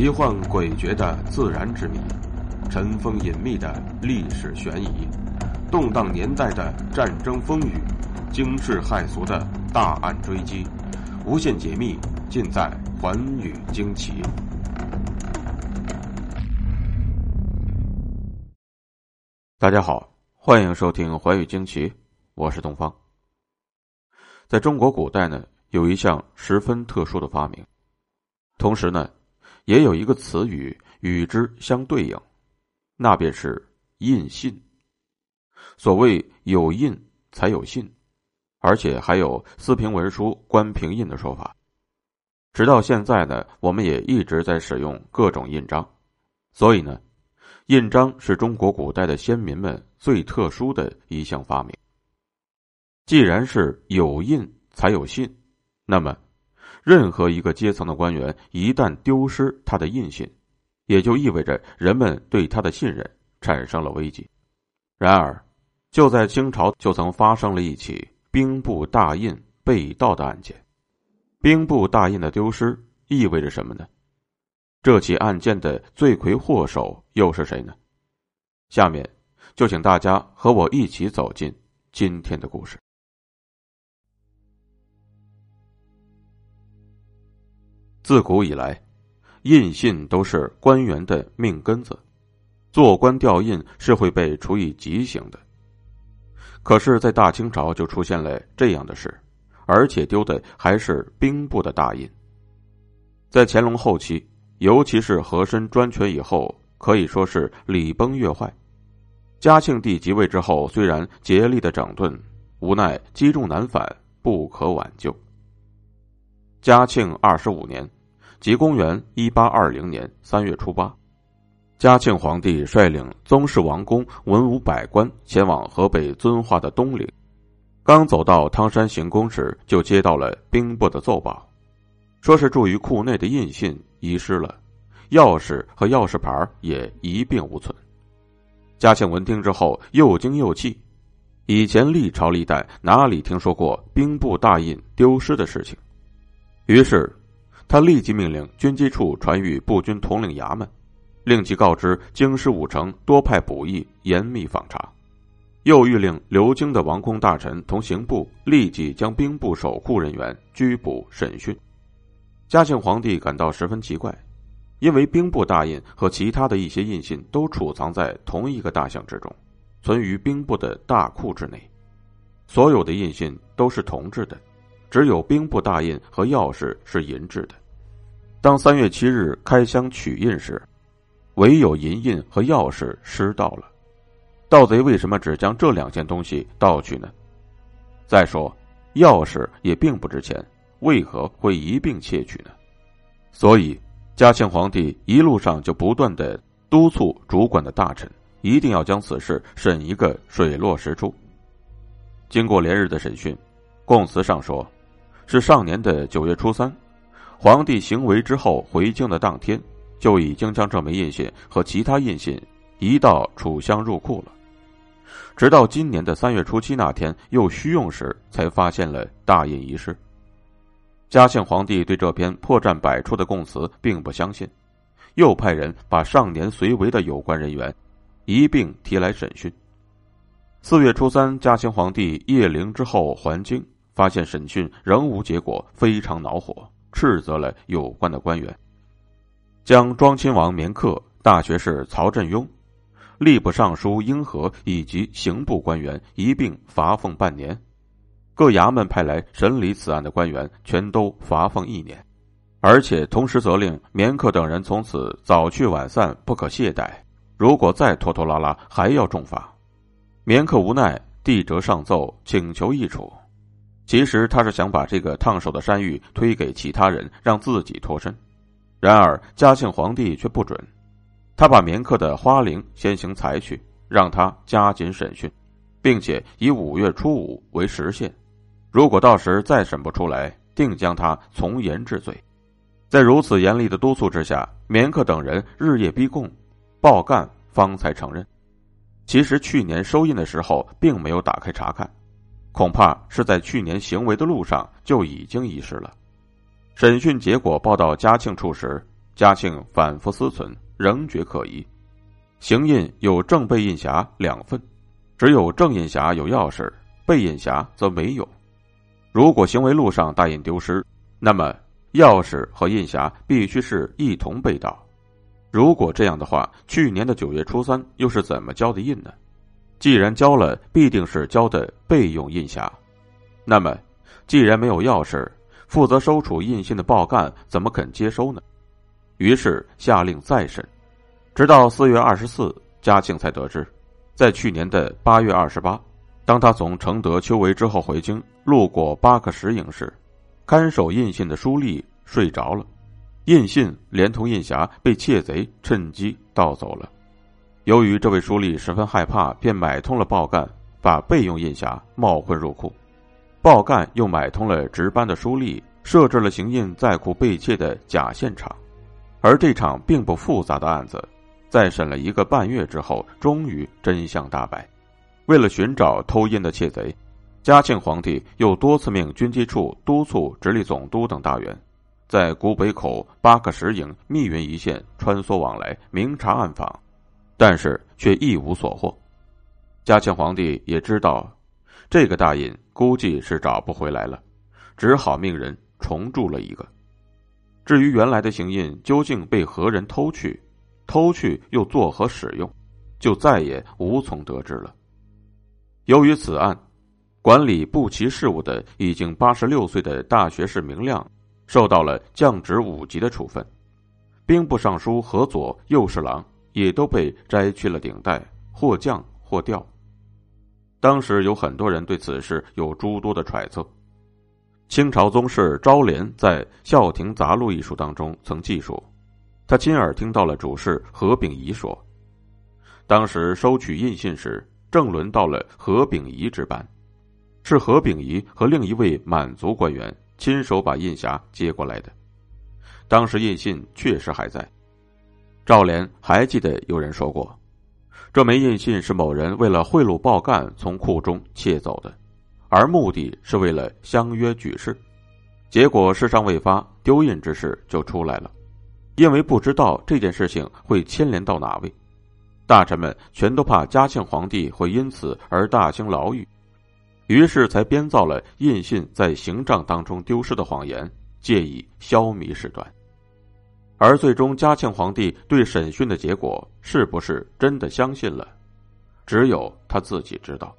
奇幻诡谲的自然之谜，尘封隐秘的历史悬疑，动荡年代的战争风雨，惊世骇俗的大案追击，无限解密尽在《寰宇惊奇》。大家好，欢迎收听《寰宇惊奇》，我是东方。在中国古代呢，有一项十分特殊的发明，同时呢。也有一个词语与之相对应，那便是印信。所谓有印才有信，而且还有四平文书官平印的说法。直到现在呢，我们也一直在使用各种印章。所以呢，印章是中国古代的先民们最特殊的一项发明。既然是有印才有信，那么。任何一个阶层的官员一旦丢失他的印信，也就意味着人们对他的信任产生了危机。然而，就在清朝就曾发生了一起兵部大印被盗的案件。兵部大印的丢失意味着什么呢？这起案件的罪魁祸首又是谁呢？下面就请大家和我一起走进今天的故事。自古以来，印信都是官员的命根子，做官掉印是会被处以极刑的。可是，在大清朝就出现了这样的事，而且丢的还是兵部的大印。在乾隆后期，尤其是和珅专权以后，可以说是礼崩乐坏。嘉庆帝即位之后，虽然竭力的整顿，无奈积重难返，不可挽救。嘉庆二十五年。即公元一八二零年三月初八，嘉庆皇帝率领宗室王公、文武百官前往河北遵化的东陵。刚走到汤山行宫时，就接到了兵部的奏报，说是住于库内的印信遗失了，钥匙和钥匙牌也一并无存。嘉庆闻听之后，又惊又气。以前历朝历代哪里听说过兵部大印丢失的事情？于是。他立即命令军机处传谕步军统领衙门，令其告知京师五城多派补役，严密访查。又谕令留京的王公大臣同刑部立即将兵部守库人员拘捕审讯。嘉庆皇帝感到十分奇怪，因为兵部大印和其他的一些印信都储藏在同一个大箱之中，存于兵部的大库之内，所有的印信都是铜制的，只有兵部大印和钥匙是银制的。当三月七日开箱取印时，唯有银印和钥匙失盗了。盗贼为什么只将这两件东西盗去呢？再说，钥匙也并不值钱，为何会一并窃取呢？所以，嘉庆皇帝一路上就不断的督促主管的大臣，一定要将此事审一个水落石出。经过连日的审讯，供词上说，是上年的九月初三。皇帝行为之后回京的当天，就已经将这枚印信和其他印信移到储箱入库了。直到今年的三月初七那天又需用时，才发现了大印遗失。嘉庆皇帝对这篇破绽百出的供词并不相信，又派人把上年随为的有关人员一并提来审讯。四月初三，嘉庆皇帝谒陵之后还京，发现审讯仍无结果，非常恼火。斥责了有关的官员，将庄亲王绵克、大学士曹振庸、吏部尚书英和以及刑部官员一并罚俸半年，各衙门派来审理此案的官员全都罚俸一年，而且同时责令绵克等人从此早去晚散，不可懈怠。如果再拖拖拉拉，还要重罚。绵克无奈，递折上奏，请求议处。其实他是想把这个烫手的山芋推给其他人，让自己脱身。然而嘉庆皇帝却不准，他把绵克的花翎先行裁去，让他加紧审讯，并且以五月初五为时限。如果到时再审不出来，定将他从严治罪。在如此严厉的督促之下，绵克等人日夜逼供，报干方才承认。其实去年收印的时候，并没有打开查看。恐怕是在去年行为的路上就已经遗失了。审讯结果报到嘉庆处时，嘉庆反复思忖，仍觉可疑。行印有正背印匣两份，只有正印匣有钥匙，背印匣则没有。如果行为路上大印丢失，那么钥匙和印匣必须是一同被盗。如果这样的话，去年的九月初三又是怎么交的印呢？既然交了，必定是交的备用印匣。那么，既然没有钥匙，负责收储印信的报干怎么肯接收呢？于是下令再审。直到四月二十四，嘉庆才得知，在去年的八月二十八，当他从承德秋围之后回京，路过八克石营时，看守印信的书吏睡着了，印信连同印匣被窃贼趁机盗走了。由于这位书吏十分害怕，便买通了报干，把备用印匣冒混入库。报干又买通了值班的书吏，设置了行印在库被窃的假现场。而这场并不复杂的案子。在审了一个半月之后，终于真相大白。为了寻找偷印的窃贼，嘉庆皇帝又多次命军机处督促直隶总督等大员，在古北口、八克石营、密云一线穿梭往来，明察暗访，但是却一无所获。嘉庆皇帝也知道，这个大印估计是找不回来了，只好命人重铸了一个。至于原来的行印究竟被何人偷去？偷去又作何使用，就再也无从得知了。由于此案，管理步骑事务的已经八十六岁的大学士明亮，受到了降职五级的处分；兵部尚书何左、右侍郎也都被摘去了顶戴，或降或调。当时有很多人对此事有诸多的揣测。清朝宗室昭廉在《孝亭杂录》一书当中曾记述。他亲耳听到了主事何秉仪说：“当时收取印信时，正轮到了何秉仪值班，是何秉仪和另一位满族官员亲手把印匣接过来的。当时印信确实还在。赵连还记得有人说过，这枚印信是某人为了贿赂报干从库中窃走的，而目的是为了相约举事，结果事尚未发，丢印之事就出来了。”因为不知道这件事情会牵连到哪位，大臣们全都怕嘉庆皇帝会因此而大兴牢狱，于是才编造了印信在行帐当中丢失的谎言，借以消弭事端。而最终嘉庆皇帝对审讯的结果是不是真的相信了，只有他自己知道。